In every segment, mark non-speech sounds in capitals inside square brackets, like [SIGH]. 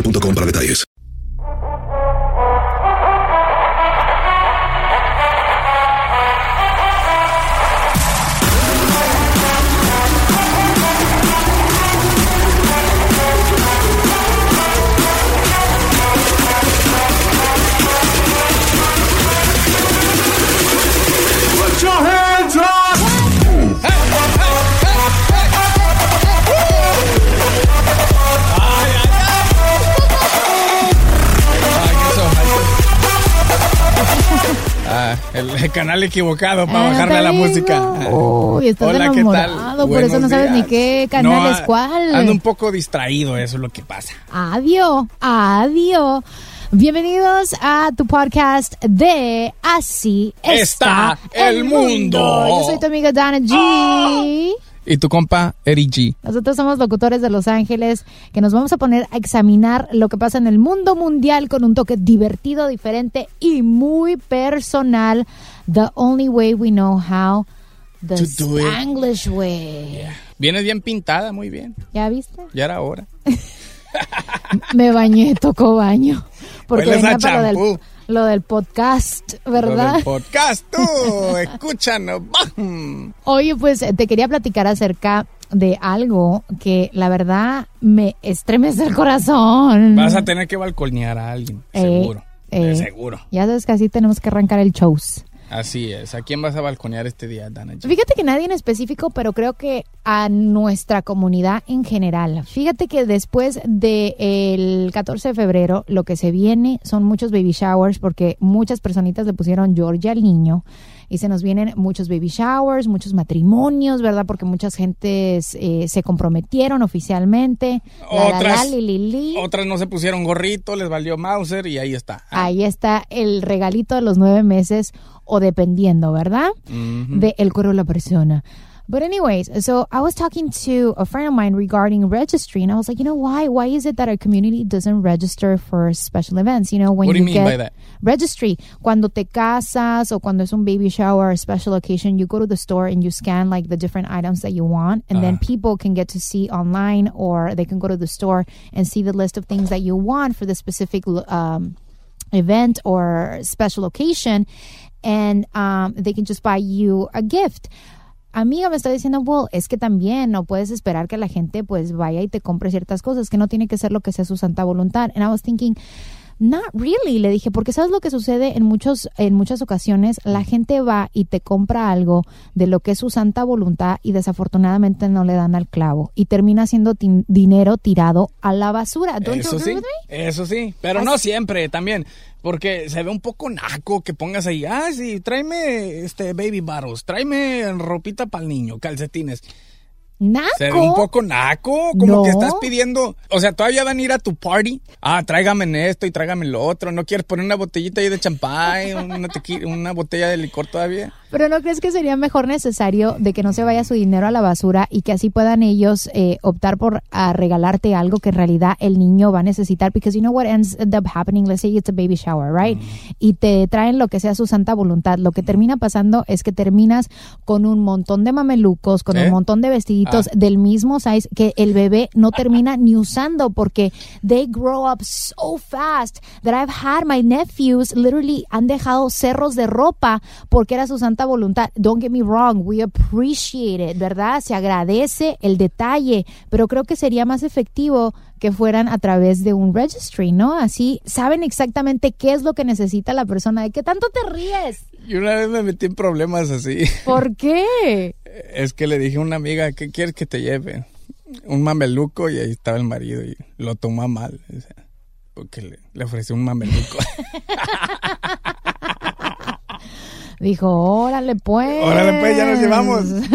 boostmobile.com para detalles. El, canal equivocado para Ah, bajarle te la música. Uy, estás Hola, ¿qué tal? enamorado, por eso no Buenos sabes ni días. qué canal No, es cuál. Ando un poco distraído, eso es lo que pasa. Adiós, adiós. Bienvenidos a tu podcast de Así está, Está el mundo. Yo soy tu amiga Dana G. Y tu compa, Eri G. Nosotros somos locutores de Los Ángeles que nos vamos a poner a examinar lo que pasa en el mundo mundial con un toque divertido, diferente y muy personal. The only way we know how. The To do it. Spanglish way. Vienes bien pintada, muy bien. ¿Ya viste? Ya era hora. [LAUGHS] Me bañé, tocó baño. Porque Hueles a venía para lo del, lo podcast, Lo ¿verdad? del podcast, tú, [LAUGHS] escúchanos. ¡Bam! Oye, pues te quería platicar acerca de algo que la verdad me estremece el corazón. Vas a tener que balconear a alguien, Eh, seguro. eh. seguro. Ya sabes que así tenemos que arrancar el shows. Así es. ¿A quién vas a balconear este día, Dana? Fíjate que nadie en específico, pero creo que a nuestra comunidad en general. Fíjate que después del 14 de febrero, lo que se viene son muchos baby showers, porque muchas personitas le pusieron Georgia al niño. Y se nos vienen muchos baby showers, muchos matrimonios, ¿verdad? Porque muchas gentes eh, se comprometieron oficialmente. La, la, la, Otras, li, li, li. otras no se pusieron gorrito, les valió Mauser y ahí está. Ah, Ahí está el regalito de los nueve meses o dependiendo, ¿verdad? ujú. De el cuero de la persona. But anyways, so I was talking to a friend of mine regarding registry, and I was like, you know, why? Why is it that our community doesn't register for special events? You know, when What do you you mean get by that? registry, cuando te casas o cuando es un baby shower or a special occasion, you go to the store and you scan like the different items that you want, and then people can get to see online or they can go to the store and see the list of things that you want for the specific um, event or special occasion, and um, they can just buy you a gift. Amiga me está diciendo, well, es que también no puedes esperar que la gente pues vaya y te compre ciertas cosas, que no tiene que ser lo que sea su santa voluntad. And I was thinking, Not really, le dije, porque sabes lo que sucede en muchos en muchas ocasiones, la gente va y te compra algo de lo que es su santa voluntad y desafortunadamente no le dan al clavo y termina siendo dinero tirado a la basura. Don't you Eso agree sí, with me? eso sí, pero no siempre también, porque se ve un poco naco que pongas ahí, ah, sí, tráeme este baby bottles, tráeme ropita para el niño, calcetines. Naco. Se ve un poco naco, como No. que estás pidiendo, o sea, todavía van a ir a tu party. Ah, tráigame esto y tráigame lo otro. ¿No quieres poner una botellita ahí de champán, [LAUGHS] una, una botella de licor todavía? Pero ¿no crees que sería mejor necesario de que no se vaya su dinero a la basura y que así puedan ellos eh, optar por a regalarte algo que en realidad el niño va a necesitar? Because you know what ends up happening, let's say it's a baby shower, right? Y te traen lo que sea su santa voluntad. Lo que termina pasando es que terminas con un montón de mamelucos, con ¿Eh? un montón de vestiditos Ah. del mismo size que el bebé no [LAUGHS] termina ni usando porque they grow up so fast that I've had my nephews literally han dejado cerros de ropa porque era su santa voluntad. Don't get me wrong, we appreciate it, ¿verdad? Se agradece el detalle, pero creo que sería más efectivo que fueran a través de un registry, ¿no? Así saben exactamente qué es lo que necesita la persona. ¿De qué tanto te ríes? Y una vez me metí en problemas así. ¿Por qué? [LAUGHS] Es que le dije a una amiga, ¿qué quieres que te lleve? Un mameluco y ahí estaba el marido y lo tomó mal. o sea, Porque le, le ofrecí un mameluco. [LAUGHS] Dijo, órale pues. Órale, pues, ya nos llevamos. [LAUGHS]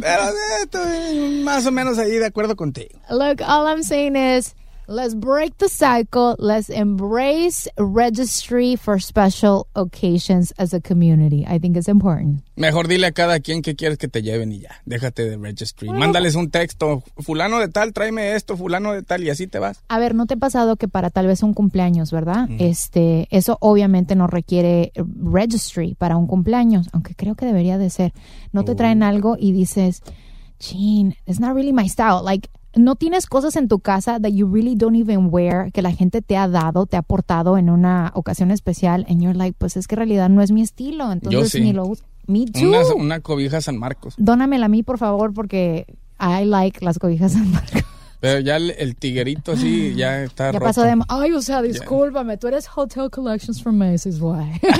Pero eh, estoy más o menos ahí de acuerdo contigo. Look, all I'm saying is let's break the cycle. Let's embrace registry for special occasions as a community. I think it's important. Mejor dile a cada quien que quieres que te lleven y ya. Déjate de registry. Mándales un texto. Fulano de tal, tráeme esto, fulano de tal, y así te vas. A ver, ¿no te ha pasado que para tal vez un cumpleaños, verdad? Este, eso obviamente no requiere registry para un cumpleaños, aunque creo que debería de ser. No te traen algo y dices, chin, it's not really my style. Like, no tienes cosas en tu casa that you really don't even wear, que la gente te ha dado, te ha aportado en una ocasión especial, and you're like, pues es que en realidad no es mi estilo, entonces sí. ni lo uso. Me too. Una, una cobija San Marcos. Dónamela a mí, por favor, porque I like las cobijas San Marcos. Pero ya el, el tiguerito así ya está Ya roto. pasó de... Ay, o sea, discúlpame, tú eres Hotel Collections from Macy's, why? [LAUGHS]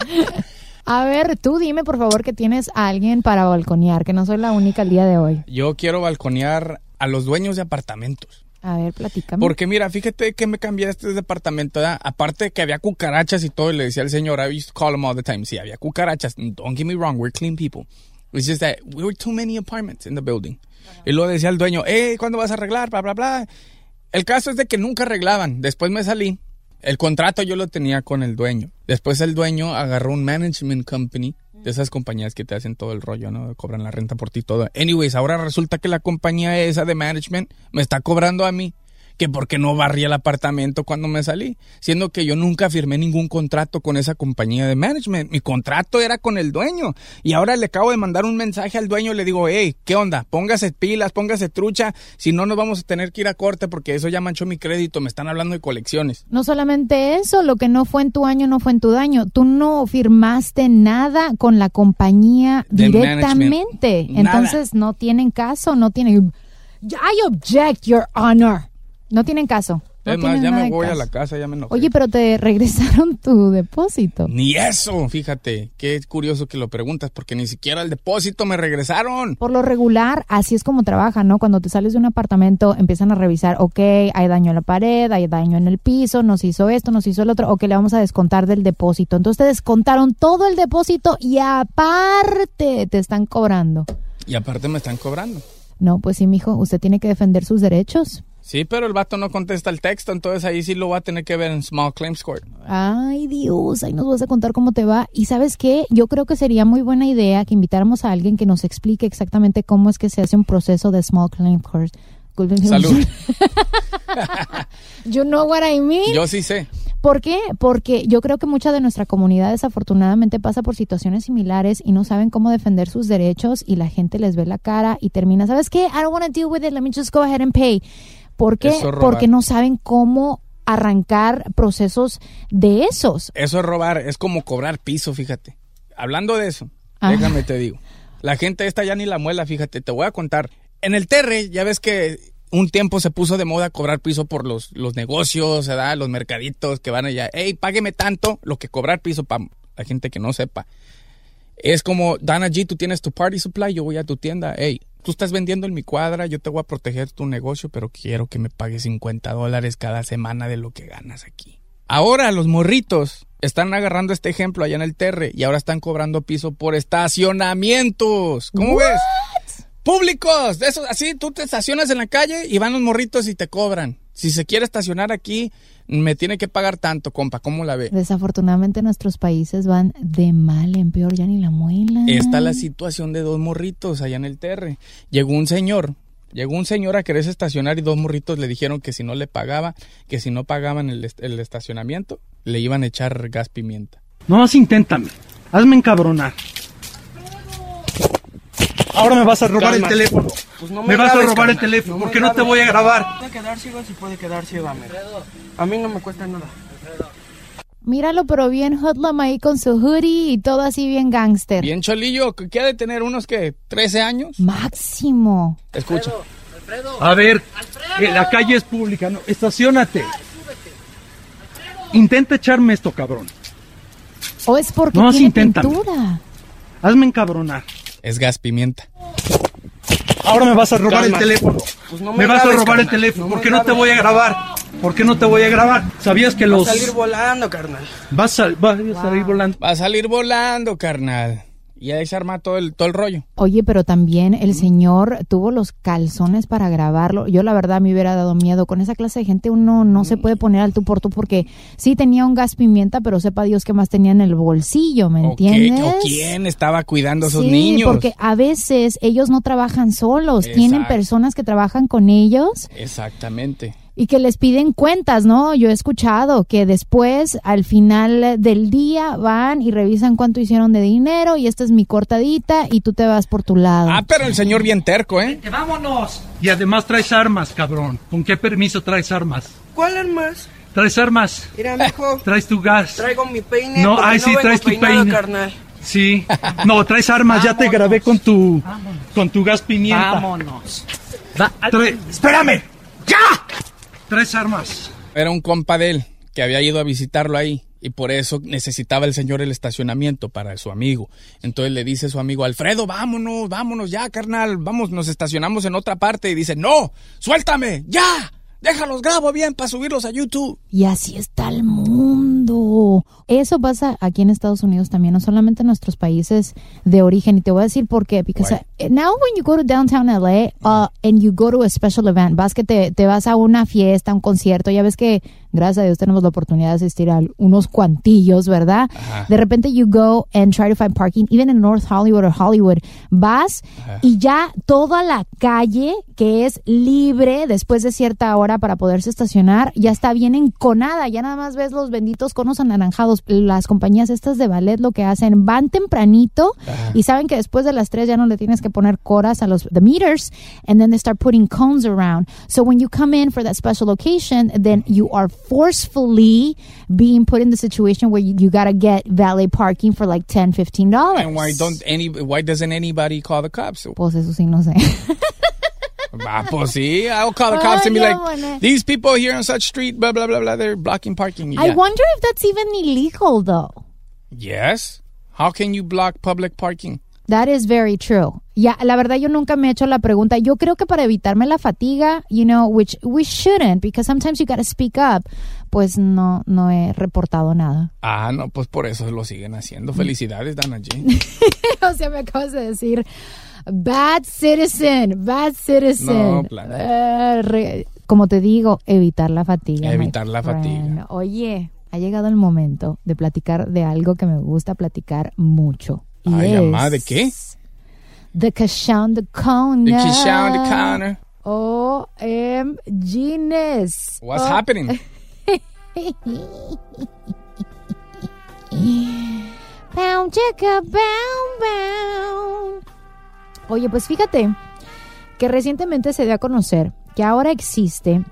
[LAUGHS] a ver, tú dime, por favor, que tienes a alguien para balconear, que no soy la única el día de hoy. Yo quiero balconear a los dueños de apartamentos. A ver, platícame. Porque mira, fíjate que me cambié a este departamento, ¿verdad? Aparte que había cucarachas y todo, y le decía al señor, I used to call him all the time, sí, había cucarachas. Don't get me wrong, we're clean people. It's just that we were too many apartments in the building. Y luego decía el dueño, hey, ¿cuándo vas a arreglar? Bla, bla, bla. El caso es de que nunca arreglaban. Después me salí. El contrato yo lo tenía con el dueño. Después el dueño agarró un management company de esas compañías que te hacen todo el rollo, ¿no? Cobran la renta por ti y todo. Anyways, ahora resulta que la compañía esa de management me está cobrando a mí que porque no barría el apartamento cuando me salí, siendo que yo nunca firmé ningún contrato con esa compañía de management. Mi contrato era con el dueño. Y ahora le acabo de mandar un mensaje al dueño y le digo, hey, ¿qué onda? Póngase pilas, póngase trucha, si no nos vamos a tener que ir a corte porque eso ya manchó mi crédito, me están hablando de colecciones. No solamente eso, lo que no fue en tu año no fue en tu daño. Tú no firmaste nada con la compañía De directamente. Entonces no tienen caso, no tienen... I object, your honor. No tienen caso. No es más, ya me voy a la casa, ya me enojé. Oye, pero te [LAUGHS] regresaron tu depósito. Ni eso, fíjate, qué curioso que lo preguntas, porque ni siquiera el depósito me regresaron. Por lo regular, así es como trabaja, ¿no? Cuando te sales de un apartamento, empiezan a revisar, ok, hay daño en la pared, hay daño en el piso, nos hizo esto, nos hizo el otro, ok, le vamos a descontar del depósito. Entonces te descontaron todo el depósito y aparte te están cobrando. Y aparte me están cobrando. No, pues sí, mijo, usted tiene que defender sus derechos. Sí, pero el vato no contesta el texto, entonces ahí sí lo va a tener que ver en Small Claims Court. Ay, Dios, ahí nos vas a contar cómo te va. Y sabes qué, yo creo que sería muy buena idea que invitáramos a alguien que nos explique exactamente cómo es que se hace un proceso de Small Claim Court. Salud. [LAUGHS] [LAUGHS] you know what I mean? Yo sí sé. ¿Por qué? Porque yo creo que mucha de nuestra comunidad desafortunadamente pasa por situaciones similares y no saben cómo defender sus derechos y la gente les ve la cara y termina, ¿sabes qué? I don't want to deal with it, let me just go ahead and pay. ¿Por qué? Es. Porque no saben cómo arrancar procesos de esos. Eso es robar, es como cobrar piso, fíjate. Hablando de eso, Ah. déjame te digo. La gente esta ya ni la muela, fíjate, te voy a contar. En el Terre, ya ves que un tiempo se puso de moda cobrar piso por los, los negocios, ¿verdad? Los mercaditos que van allá. Hey, págueme tanto lo que cobrar piso para la gente que no sepa. Es como, Dana G, tú tienes tu party supply, yo voy a tu tienda. Hey, tú estás vendiendo en mi cuadra, yo te voy a proteger tu negocio, pero quiero que me pagues 50 dólares cada semana de lo que ganas aquí. Ahora los morritos están agarrando este ejemplo allá en el Terre y ahora están cobrando piso por estacionamientos. ¿Cómo ves? Públicos, de eso, así tú te estacionas en la calle y van los morritos y te cobran. Si se quiere estacionar aquí, me tiene que pagar tanto, compa. ¿Cómo la ve? Desafortunadamente nuestros países van de mal en peor, ya ni la muela. Está la situación de dos morritos allá en el Terre. Llegó un señor, llegó un señor a quererse estacionar y dos morritos le dijeron que si no le pagaba, que si no pagaban el, est- el estacionamiento, le iban a echar gas pimienta. No más inténtame. Hazme encabronar. Ahora me vas a robar Calma. el teléfono. Pues no me, vas a robar el teléfono. No ¿Por me qué no te voy a grabar? Puede quedar ciego si puede quedar ciego. A mí no me cuesta nada. Míralo, pero bien hoodlum ahí con su hoodie y todo así bien gangster. Bien cholillo, que ha de tener unos que 13 años. Máximo. Escucha. A ver, eh, la calle es pública, no, estacionate. Intenta echarme esto, cabrón. O es porque No, tiene pintura. Hazme encabronar. Es gas pimienta. Ahora me vas a robar Calma. el teléfono. Pues no me me vas a robar el teléfono. No ¿Por qué no te voy a grabar? ¿Por qué no te voy a grabar? ¿Sabías que Va a los... salir volando, carnal. Vas a, vas a salir volando. Va a salir volando, carnal. Y ahí se arma todo el, todo el rollo. Oye, pero también el señor tuvo los calzones para grabarlo. Yo la verdad me hubiera dado miedo. Con esa clase de gente uno no se puede poner al tú por tú porque sí tenía un gas pimienta, pero sepa Dios qué más tenía en el bolsillo, ¿me ¿O qué? entiendes? ¿O quién estaba cuidando a esos sí, niños? porque a veces ellos no trabajan solos, tienen personas que trabajan con ellos Exactamente. Y que les piden cuentas, ¿no? Yo he escuchado que después, al final del día, van y revisan cuánto hicieron de dinero y esta es mi cortadita y tú te vas por tu lado. Ah, pero el señor bien terco, ¿eh? ¡Vámonos! Y además traes armas, cabrón. ¿Con qué permiso traes armas? ¿Cuál armas? ¿Traes armas? Mira, mijo. [LAUGHS] ¿Traes tu gas? Traigo mi peine. No, ay, sí, vengo traes tu peinado, peine. carnal. Sí. No, traes armas. Ya te grabé con tu, con tu gas pimienta. Vámonos. Trae- ¡Espérame! ¡Ya! Traes armas. Era un compa de él que había ido a visitarlo ahí y por eso necesitaba el señor el estacionamiento para su amigo. Entonces le dice su amigo, Alfredo, vámonos, vámonos ya, carnal, vamos, nos estacionamos en otra parte y dice, no, suéltame, ya, déjalos, grabo bien para subirlos a YouTube. Y así está el mundo. Eso pasa aquí en Estados Unidos también, no solamente en nuestros países de origen. Y te voy a decir por qué. Because Why? uh, now when you go to downtown LA uh, and you go to a special event, vas que te, te vas a una fiesta, un concierto, ya ves que gracias a Dios tenemos la oportunidad de asistir a unos cuantillos, ¿verdad? De repente you go and try to find parking, even in North Hollywood or Hollywood, vas y ya toda la calle que es libre después de cierta hora para poderse estacionar ya está bien enconada, ya nada más ves los benditos conos anaranjados. Las compañías estas de ballet lo que hacen, van tempranito y saben que después de las tres ya no le tienes que poner coras a los the meters and then they start putting cones around. So when you come in for that special occasion, then you are forcefully being put in the situation where you, you got to get valet parking for like 10 15 dollars. And why don't any, why doesn't anybody call the cops? Pues eso sí no sé. [LAUGHS] Ah, pues sí, I'll call the cops and be like, these people here on such street, blah, blah, blah, blah, they're blocking parking. I wonder if that's even illegal though. Yes. How can you block public parking? That is very true. Ya, la verdad yo nunca me he hecho la pregunta. Yo creo que para evitarme la fatiga, you know, which we shouldn't because sometimes you got to speak up, pues no no he reportado nada. Ah, no, pues por eso lo siguen haciendo. Felicidades, Dana G. [LAUGHS] o sea, me acabas de decir bad citizen, bad citizen. No. Eh, re- como te digo, evitar la fatiga. Evitar la friend. fatiga. Oye, ha llegado el momento de platicar de algo que me gusta platicar mucho. Y Ay, es amá, ¿de qué? The Cashon the Corner. The Keyshawn on the. OMGness. What's Oh, happening? [LAUGHS] Bow, chicka, bow, bow. Oye, pues fíjate que recientemente se dio a conocer que ahora existe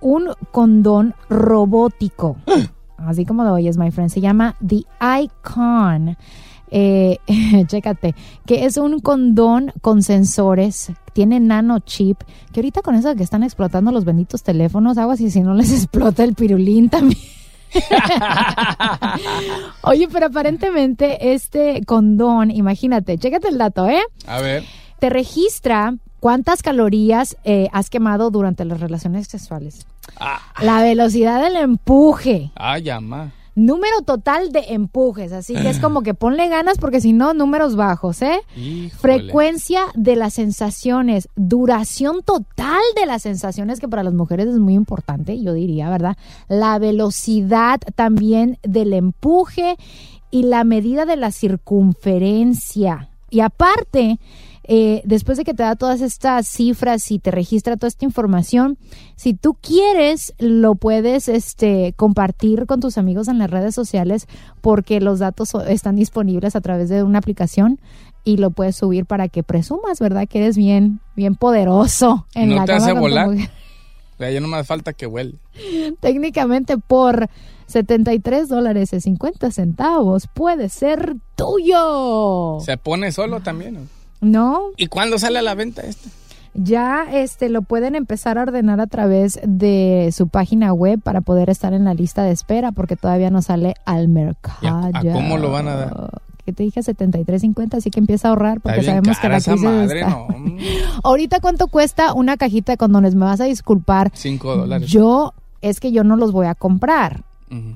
un condón robótico. [GASPS] Así como lo oyes, my friend. Se llama The Icon. Eh, [LAUGHS] chécate, que es un condón con sensores, tiene nano chip, que ahorita con eso que están explotando los benditos teléfonos, aguas y si no les [LAUGHS] explota el pirulín también. [LAUGHS] Oye, pero aparentemente este condón, imagínate, chécate el dato, ¿eh? A ver. Te registra cuántas calorías eh, has quemado durante las relaciones sexuales. La velocidad del empuje. Ah, llama. Número total de empujes, así que es [CLEARS THROAT] como que ponle ganas porque si no, números bajos, ¿eh? Híjole. Frecuencia de las sensaciones, duración total de las sensaciones, que para las mujeres es muy importante, yo diría, ¿verdad? La velocidad también del empuje y la medida de la circunferencia. Y aparte, eh, después de que te da todas estas cifras y te registra toda esta información, si tú quieres, lo puedes este, compartir con tus amigos en las redes sociales porque los datos están disponibles a través de una aplicación y lo puedes subir para que presumas, ¿verdad? Que eres bien, bien poderoso en ¿No la te hace volar? O sea, ya no me falta que huele. [LAUGHS] Técnicamente por 73 dólares y 50 centavos puede ser tuyo. ¿Se pone solo también? ¿No? ¿Y cuándo sale a la venta este? Ya este lo pueden empezar a ordenar a través de su página web para poder estar en la lista de espera porque todavía no sale al mercado. ¿Y a- a cómo lo van a dar? Que te dije 73.50, así que empieza a ahorrar porque sabemos que la esa madre, está- no. [LAUGHS] Ahorita cuánto cuesta una cajita de condones, me vas a disculpar. Cinco dólares. Yo es que yo no los voy a comprar.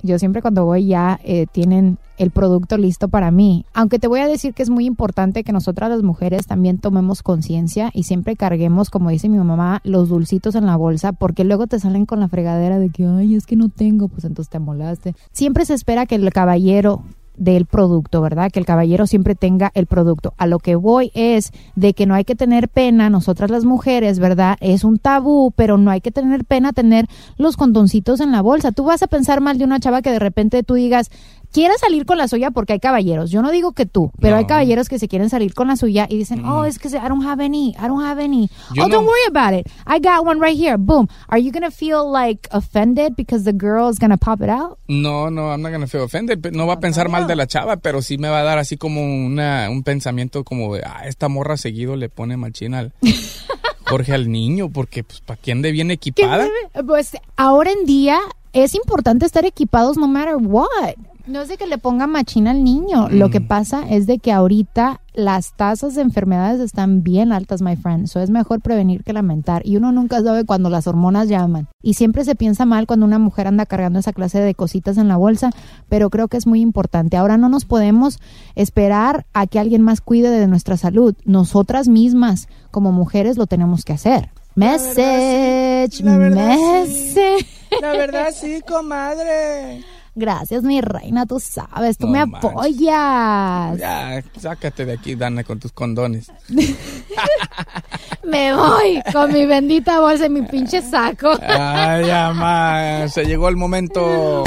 Yo siempre cuando voy ya eh, tienen el producto listo para mí. Aunque te voy a decir que es muy importante que nosotras las mujeres también tomemos conciencia y siempre carguemos, como dice mi mamá, los dulcitos en la bolsa, porque luego te salen con la fregadera de que, ay, es que no tengo, pues entonces te molaste. Siempre se espera que el caballero del producto, ¿verdad? Que el caballero siempre tenga el producto. A lo que voy es de que no hay que tener pena, nosotras las mujeres, ¿verdad? Es un tabú, pero no hay que tener pena tener los condoncitos en la bolsa. Tú vas a pensar mal de una chava que de repente tú digas, quiera salir con la suya porque hay caballeros. Yo no digo que tú, pero No. hay caballeros que se quieren salir con la suya y dicen, oh, es que I don't have any, I don't have any. Yo oh, no- don't worry about it. I got one right here. Boom. Are you gonna feel like offended because the girl is gonna pop it out? No, no, I'm not gonna feel offended. No va a pensar mal de la chava, pero sí me va a dar así como una, un pensamiento como de, ah, esta morra seguido le pone machina al [LAUGHS] Jorge al niño, porque pues para quién de bien ¿Qué equipada. Pues ahora en día es importante estar equipados no matter what. No es de que le ponga machina al niño. Lo que pasa es de que ahorita las tasas de enfermedades están bien altas, my friend. Eso es mejor prevenir que lamentar. Y uno nunca sabe cuando las hormonas llaman. Y siempre se piensa mal cuando una mujer anda cargando esa clase de cositas en la bolsa, pero creo que es muy importante. Ahora no nos podemos esperar a que alguien más cuide de nuestra salud. Nosotras mismas, como mujeres, lo tenemos que hacer. Message, message. La verdad sí, comadre. Gracias, mi reina, tú sabes, tú No me manches. apoyas. Ya, sácate de aquí, Dana, con tus condones. [LAUGHS] Me voy con mi bendita bolsa y mi pinche saco. Ay, ama, [LAUGHS] se llegó el momento.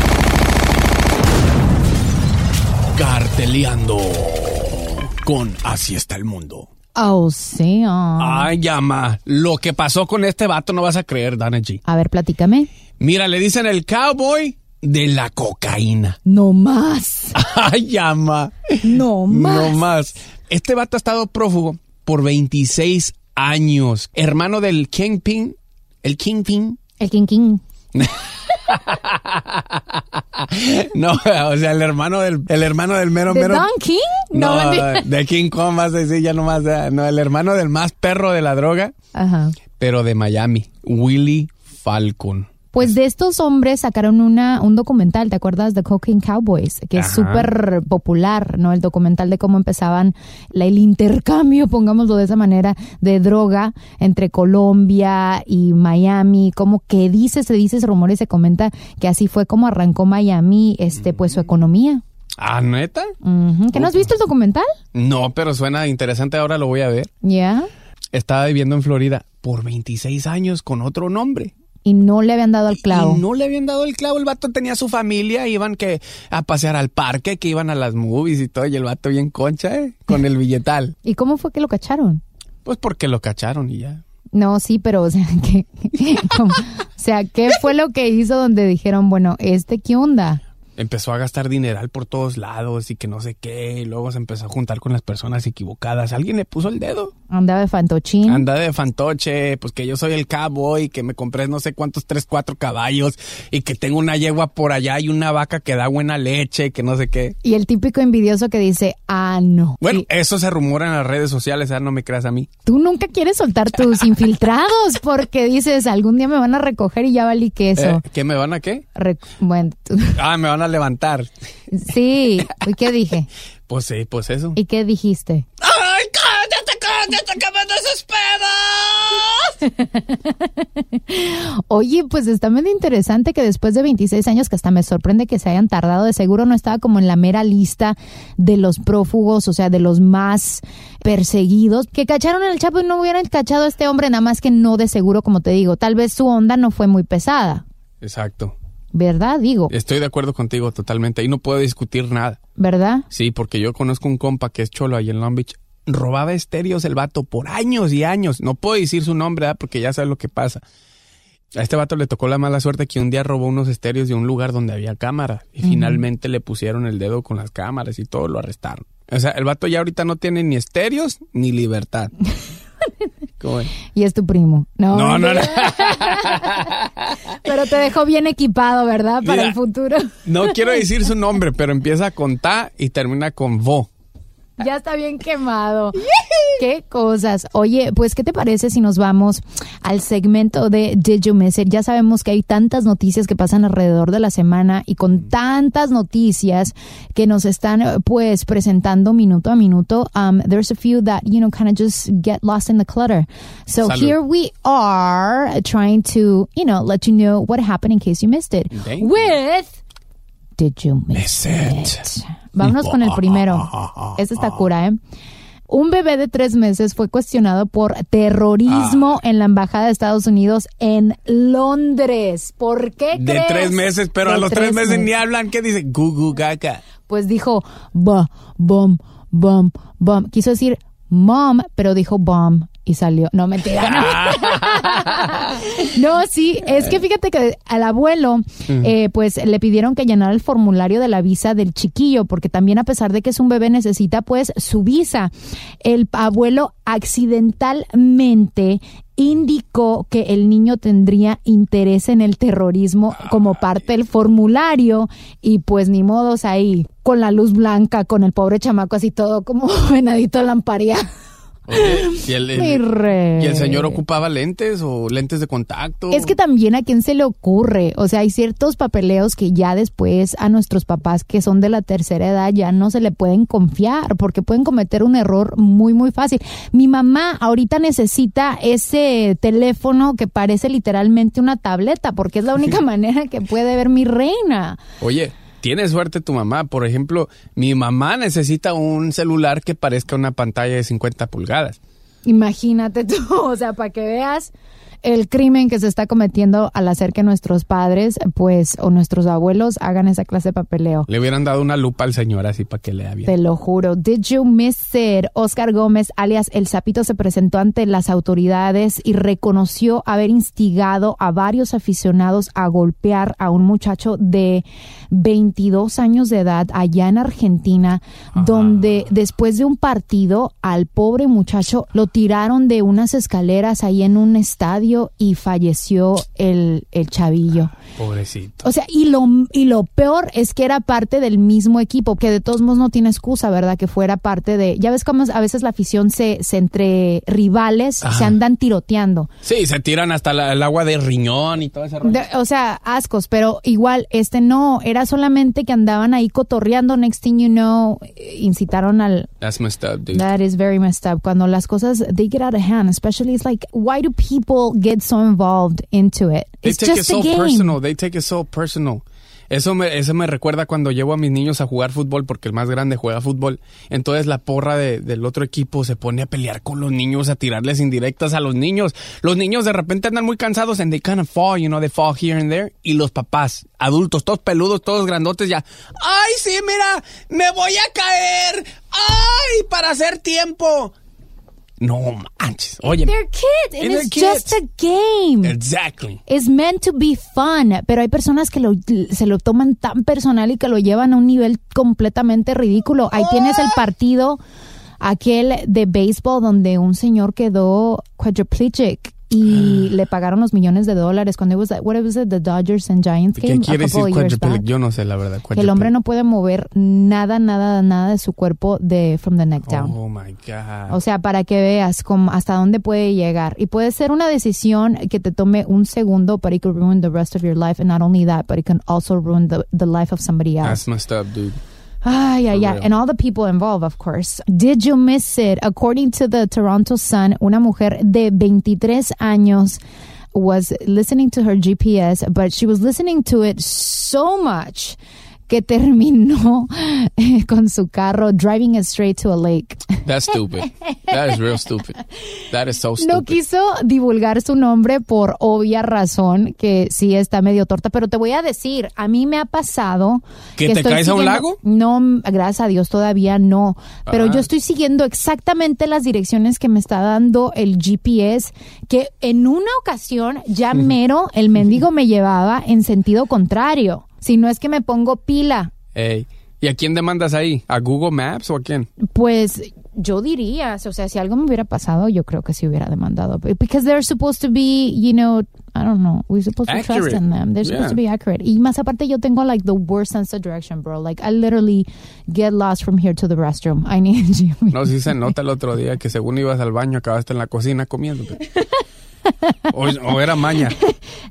Carteleando con Así está el mundo. Oh, sí. oh. Ay, llama. Lo que pasó con este vato no vas a creer, Dana G. A ver, platícame. Mira, le dicen el cowboy de la cocaína. [LAUGHS] No más. Ay, llama. No más. No más. Este vato ha estado prófugo por 26 años. Hermano del Kingpin. El Kingpin. El King King. [LAUGHS] No, o sea, el hermano del, el hermano del mero, ¿De mero. Don King? No, de King Kong vas a decir ya nomás. No, el hermano del más perro de la droga, Ajá. pero de Miami. Willy Falcon. Pues de estos hombres sacaron una, un documental, ¿te acuerdas? de Cocaine Cowboys, que es súper popular, ¿no? El documental de cómo empezaban la- el intercambio, [LAUGHS] pongámoslo de esa manera, de droga entre Colombia y Miami, como que dice, se dice, se rumora y se comenta que así fue como arrancó Miami, este, pues su economía. ¿Ah, neta? ¿Que no has visto el documental? No, pero suena interesante. Ahora lo voy a ver. Ya. Estaba viviendo en Florida por 26 años con otro nombre. Y no le habían dado al clavo. Y no le habían dado el clavo. El vato tenía su familia, iban que a pasear al parque, que iban a las movies y todo. Y el vato bien concha, ¿eh? Con el billetal. [LAUGHS] ¿Y cómo fue que lo cacharon? Pues porque lo cacharon y ya. No, sí, pero [LAUGHS] o sea, ¿qué, o sea, ¿qué fue lo que hizo donde dijeron, bueno, este qué onda? empezó a gastar dineral por todos lados y que no sé qué, y luego se empezó a juntar con las personas equivocadas. ¿Alguien le puso el dedo? Andaba de fantochín. Anda de fantoche, pues que yo soy el cowboy, que me compré no sé cuántos, tres, cuatro caballos, y que tengo una yegua por allá y una vaca que da buena leche, que no sé qué. Y el típico envidioso que dice, ah, no. Bueno, eso se rumora en las redes sociales, ¿ah? no me creas a mí. Tú nunca quieres soltar tus [LAUGHS] infiltrados porque dices, algún día me van a recoger y ya valí queso. Eh, ¿Qué me van a qué? Re- bueno, tú- [LAUGHS] Ah, me van a levantar. sí. ¿Y qué dije? [LAUGHS] Pues sí, pues eso. ¿Y qué dijiste? ¡Ay, cállate, cállate, que me desesperas! Oye, pues está medio interesante que después de 26 años, que hasta me sorprende que se hayan tardado, de seguro no estaba como en la mera lista de los prófugos, o sea, de los más perseguidos, que cacharon al Chapo y no hubieran cachado a este hombre, nada más que no de seguro, como te digo, tal vez su onda no fue muy pesada, Exacto. ¿verdad? Digo, Estoy de acuerdo contigo totalmente. Ahí no puedo discutir nada. ¿verdad? Sí, porque yo conozco un compa que es cholo ahí en Long Beach. Robaba estéreos el vato por años y años. No puedo decir su nombre, ¿verdad? porque ya sabes lo que pasa. A este vato le tocó la mala suerte que un día robó unos estéreos de un lugar donde había cámara. Y finalmente le pusieron el dedo con las cámaras y todo, lo arrestaron. O sea, el vato ya ahorita no tiene ni estéreos ni libertad. [LAUGHS] ¿Cómo ven? Y es tu primo. No, No, no, no. [LAUGHS] Pero te dejó bien equipado, ¿verdad? Para Mira. el futuro. No quiero decir su [LAUGHS] nombre, pero empieza con ta y termina con vo. Ya está bien quemado. Qué cosas. Oye, pues, ¿qué te parece si nos vamos al segmento de Did You Miss It? Ya sabemos que hay tantas noticias que pasan alrededor de la semana y con tantas noticias que nos están, pues, presentando minuto a minuto, um, there's a few that, you know, kind of just get lost in the clutter. So Salud. here we are trying to, you know, let you know what happened in case you missed it. Thank. With Did You Miss Miss it. it? Vámonos con el primero. [LAUGHS] Este está cura, ¿eh? Un bebé de tres meses fue cuestionado por terrorismo Ah. en la Embajada de Estados Unidos en Londres. ¿Por qué De crees? tres meses, pero De a los tres meses ni hablan. ¿Qué dice? Gugu gaga. Pues dijo, ba, bom, bom, bom. Quiso decir mom, pero dijo bomb y salió. No, mentira. No, [LAUGHS] no sí, es que fíjate que al abuelo, eh, pues le pidieron que llenara el formulario de la visa del chiquillo, porque también a pesar de que es un bebé necesita pues su visa. El abuelo accidentalmente indicó que el niño tendría interés en el terrorismo como parte del formulario y pues ni modos ahí con la luz blanca, con el pobre chamaco así todo como [LAUGHS] venadito lamparía. Oye, ¿y el. ¿Y el señor ocupaba lentes o lentes de contacto? Es que también a quién se le ocurre, o sea, hay ciertos papeleos que ya después a nuestros papás que son de la tercera edad ya no se le pueden confiar porque pueden cometer un error muy muy fácil. Mi mamá ahorita necesita ese teléfono que parece literalmente una tableta porque es la única [LAUGHS] manera que puede ver mi reina. Oye, tiene suerte tu mamá. Por ejemplo, mi mamá necesita un celular que parezca una pantalla de 50 pulgadas. Imagínate tú, [LAUGHS] o sea, para que veas el crimen que se está cometiendo al hacer que nuestros padres, pues, o nuestros abuelos hagan esa clase de papeleo. Le hubieran dado una lupa al señor así para que lea bien. Te lo juro. Did you miss it? Oscar Gómez, alias El Sapito, se presentó ante las autoridades y reconoció haber instigado a varios aficionados a golpear a un muchacho de 22 años de edad allá en Argentina, donde después de un partido al pobre muchacho lo tiraron de unas escaleras ahí en un estadio y falleció el, el chavillo. Pobrecito. O sea, y lo, y lo peor es que era parte del mismo equipo, que de todos modos no tiene excusa, ¿verdad? Que fuera parte de... Ya ves cómo a veces la afición se, se entre rivales Ajá. se andan tiroteando. Sí, se tiran hasta la- el agua de riñón y todo ese rollo. De- o sea, ascos, pero igual, este no, era solamente que andaban ahí cotorreando, next thing you know, eh, incitaron al... That's messed up, dude. That is very messed up. Cuando las cosas, they get out of hand, especially it's like, why do people get so involved into it? They It's take it just a so game. personal. They take it so personal. Eso me, eso me recuerda cuando llevo a mis niños a jugar fútbol, porque el más grande juega fútbol. Entonces la porra de- del otro equipo se pone a pelear con los niños, a tirarles indirectas a los niños. Los niños de repente andan muy cansados and they kind of fall, you know, they fall here and there. Y los papás, adultos, todos peludos, todos grandotes ya. ¡Ay, sí, mira! ¡Me voy a caer! ¡Ay, para hacer tiempo! No manches. Oye. They're kids, and it's just a game. Exactly. It's meant to be fun, pero hay personas que lo, se lo toman tan personal y que lo llevan a un nivel completamente ridículo. Ahí tienes el partido aquel de béisbol donde un señor quedó quadriplegic y le pagaron los millones de dólares cuando it was what was it, the Dodgers and Giants ¿Qué game quiere a decir quadriplegic? Yo no sé la verdad. Que el hombre no puede mover nada, nada, nada de su cuerpo de from the neck down. Oh my God. O sea, para que veas cómo, hasta dónde puede llegar. Y puede ser una decisión que te tome un segundo, but it could ruin the rest of your life. And not only that, but it can also ruin the, the life of somebody else. That's messed up, dude. Ay, yeah, For ay. real. And all the people involved, of course. Did you miss it? According to the Toronto Sun, una mujer de 23 años was listening to her GPS, but she was listening to it so much que terminó [LAUGHS] eh, con su carro driving straight to a lake. That's stupid. that is real stupid. That is so No stupid. quiso divulgar su nombre por obvia razón, que sí está medio torta, pero te voy a decir, a mí me ha pasado... ¿Que te estoy caes a un lago? No, gracias a Dios todavía no, pero Ah. yo estoy siguiendo exactamente las direcciones que me está dando el GPS, que en una ocasión ya [LAUGHS] mero el mendigo me llevaba en sentido contrario, si no es que me pongo pila. Ey. ¿Y a quién demandas ahí? ¿A Google Maps o a quién? Pues yo diría, o sea, si algo me hubiera pasado, yo creo que sí hubiera demandado. Because they're supposed to be, you know, I don't know, we're supposed to trust in them. They're supposed Yeah. to be accurate. Y más aparte, yo tengo like the worst sense of direction, bro. Like I literally get lost from here to the restroom. I need [LAUGHS] you. No, sí se nota el otro día que según ibas al baño acabaste en la cocina comiendo. [LAUGHS] O, o era maña.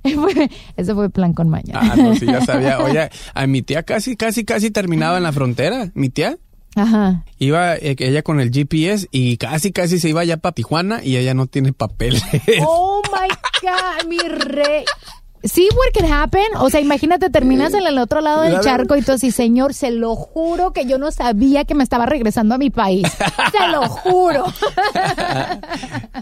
[LAUGHS] Ese fue plan con maña. Ah, no, sí, ya sabía. [LAUGHS] Oye, a mi tía casi, casi, casi terminaba en la frontera. Mi tía Ajá. iba eh, ella con el GPS y casi, casi se iba ya para Tijuana y ella no tiene papeles. Oh my God, mi rey. Sí, what could happen. O sea, imagínate, terminas en el otro lado del charco y tú así, señor, se lo juro que yo no sabía que me estaba regresando a mi país. [LAUGHS] Se lo juro.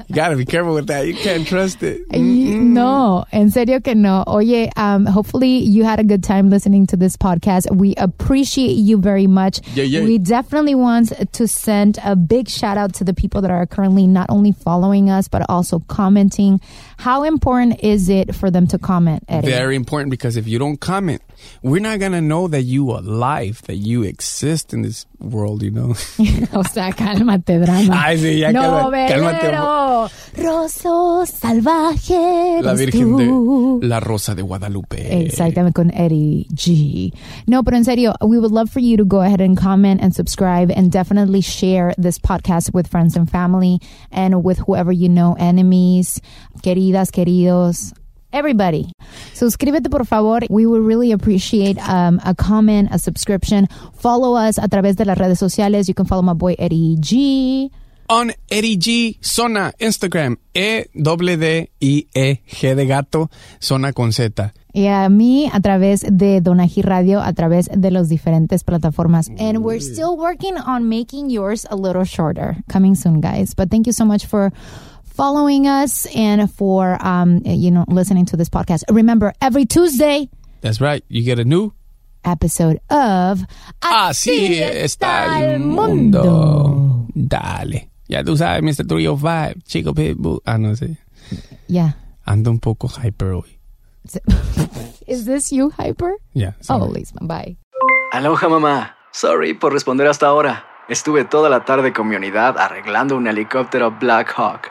You gotta be careful with that. You can't trust it. Y- No, en serio que no. Oye, um, hopefully you had a good time listening to this podcast. We appreciate you very much. Yeah, yeah. We definitely want to send a big shout out to the people that are currently not only following us, but also commenting. How important is it for them to comment, Eddie? Very important because if you don't comment, we're not gonna know that you are alive, that you exist in this world, you know. [LAUGHS] o sea, cálmate, drama. [LAUGHS] Ay, sí, ya no, cálmate. velero. Roso salvaje. La Virgen tú. de la Rosa de Guadalupe. Exactamente, con Eddie G. No, pero en serio, we would love for you to go ahead and comment and subscribe and definitely share this podcast with friends and family and with whoever you know, enemies, queridas, queridos. Everybody. Suscríbete, por favor. We would really appreciate um, a comment, a subscription. Follow us a través de las redes sociales. You can follow my boy Eddie G. On Eddie G Zona Instagram E W D I E G de gato Zona con Z. Y a mí a través de Donaji Radio, a través de las diferentes plataformas. And we're still working on making yours a little shorter. Coming soon, guys. But thank you so much for following us and for, um, you know, listening to this podcast. Remember, every Tuesday, That's right. You get a new episode of Así está el mundo. Dale. Ya tú sabes, Mr. 305, Chico Pitbull. Ah, no sé. Yeah. Ando un poco hyper hoy. [LAUGHS] Is this you, Hyper? Yeah. Oh, sorry. Lisman, bye. Aloha mamá. Sorry por responder hasta ahora. Estuve toda la tarde con mi unidad arreglando un helicóptero Black Hawk.